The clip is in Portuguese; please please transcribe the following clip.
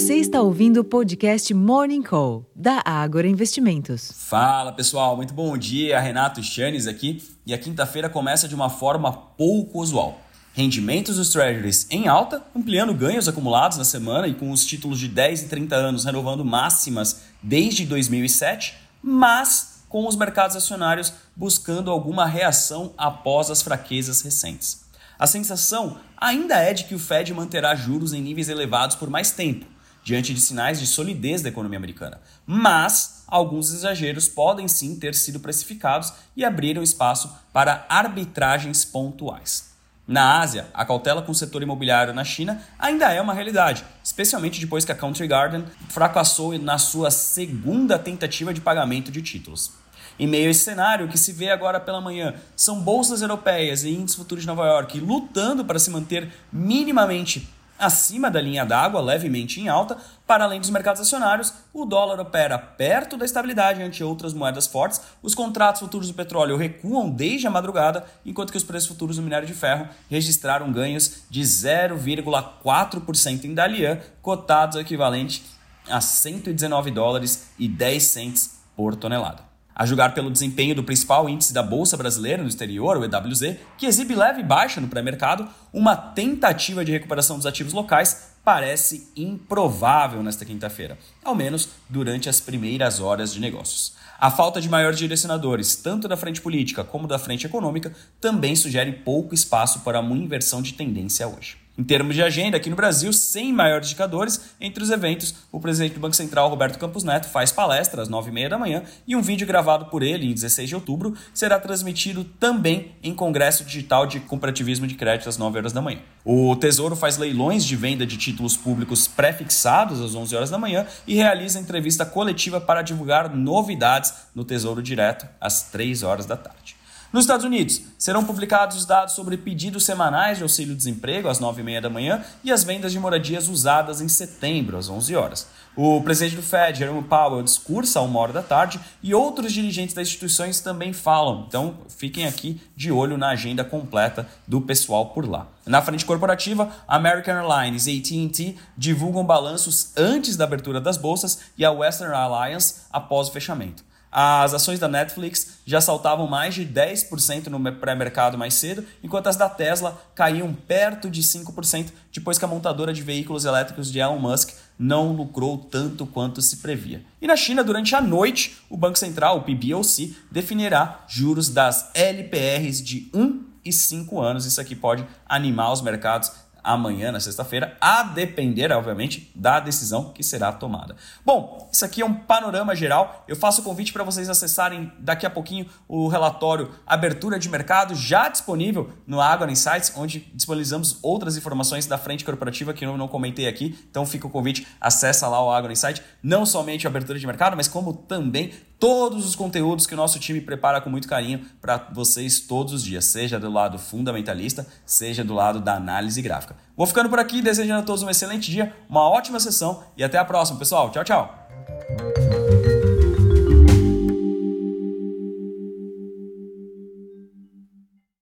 Você está ouvindo o podcast Morning Call, da Ágora Investimentos. Fala pessoal, muito bom dia. Renato Chanes aqui. E a quinta-feira começa de uma forma pouco usual. Rendimentos dos treasuries em alta, ampliando ganhos acumulados na semana e com os títulos de 10 e 30 anos renovando máximas desde 2007, mas com os mercados acionários buscando alguma reação após as fraquezas recentes. A sensação ainda é de que o Fed manterá juros em níveis elevados por mais tempo, diante de sinais de solidez da economia americana. Mas alguns exageros podem sim ter sido precificados e abriram espaço para arbitragens pontuais. Na Ásia, a cautela com o setor imobiliário na China ainda é uma realidade, especialmente depois que a Country Garden fracassou na sua segunda tentativa de pagamento de títulos. Em meio a esse cenário, o que se vê agora pela manhã são bolsas europeias e índices futuros de Nova York lutando para se manter minimamente acima da linha d'água, levemente em alta, para além dos mercados acionários, o dólar opera perto da estabilidade ante outras moedas fortes, os contratos futuros do petróleo recuam desde a madrugada, enquanto que os preços futuros do minério de ferro registraram ganhos de 0,4% em Dalian, cotados equivalente a 119 dólares e 10 cents por tonelada. A julgar pelo desempenho do principal índice da Bolsa Brasileira no exterior, o EWZ, que exibe leve baixa no pré-mercado, uma tentativa de recuperação dos ativos locais parece improvável nesta quinta-feira, ao menos durante as primeiras horas de negócios. A falta de maiores direcionadores, tanto da frente política como da frente econômica, também sugere pouco espaço para uma inversão de tendência hoje. Em termos de agenda, aqui no Brasil, sem maiores indicadores, entre os eventos, o presidente do Banco Central, Roberto Campos Neto, faz palestra às 9h30 da manhã e um vídeo gravado por ele em 16 de outubro será transmitido também em Congresso Digital de Comparativismo de Crédito às 9 horas da manhã. O Tesouro faz leilões de venda de títulos públicos pré-fixados às 11 horas da manhã e realiza entrevista coletiva para divulgar novidades no Tesouro Direto às 3 horas da tarde. Nos Estados Unidos, serão publicados os dados sobre pedidos semanais de auxílio-desemprego às 9h30 da manhã e as vendas de moradias usadas em setembro, às 11 horas. O presidente do Fed, Jerome Powell, discursa a uma hora da tarde e outros dirigentes das instituições também falam. Então, fiquem aqui de olho na agenda completa do pessoal por lá. Na frente corporativa, American Airlines e AT&T divulgam balanços antes da abertura das bolsas e a Western Alliance após o fechamento. As ações da Netflix já saltavam mais de 10% no pré-mercado mais cedo, enquanto as da Tesla caíam perto de 5% depois que a montadora de veículos elétricos de Elon Musk não lucrou tanto quanto se previa. E na China, durante a noite, o Banco Central, o PBOC, definirá juros das LPRs de 1 e 5 anos. Isso aqui pode animar os mercados amanhã, na sexta-feira, a depender, obviamente, da decisão que será tomada. Bom, isso aqui é um panorama geral. Eu faço o convite para vocês acessarem daqui a pouquinho o relatório Abertura de Mercado, já disponível no Agora Insights, onde disponibilizamos outras informações da frente corporativa que eu não comentei aqui. Então fica o convite, acessa lá o Agora Insight, não somente a abertura de mercado, mas como também todos os conteúdos que o nosso time prepara com muito carinho para vocês todos os dias, seja do lado fundamentalista, seja do lado da análise gráfica. Vou ficando por aqui, desejando a todos um excelente dia, uma ótima sessão e até a próxima, pessoal. Tchau, tchau.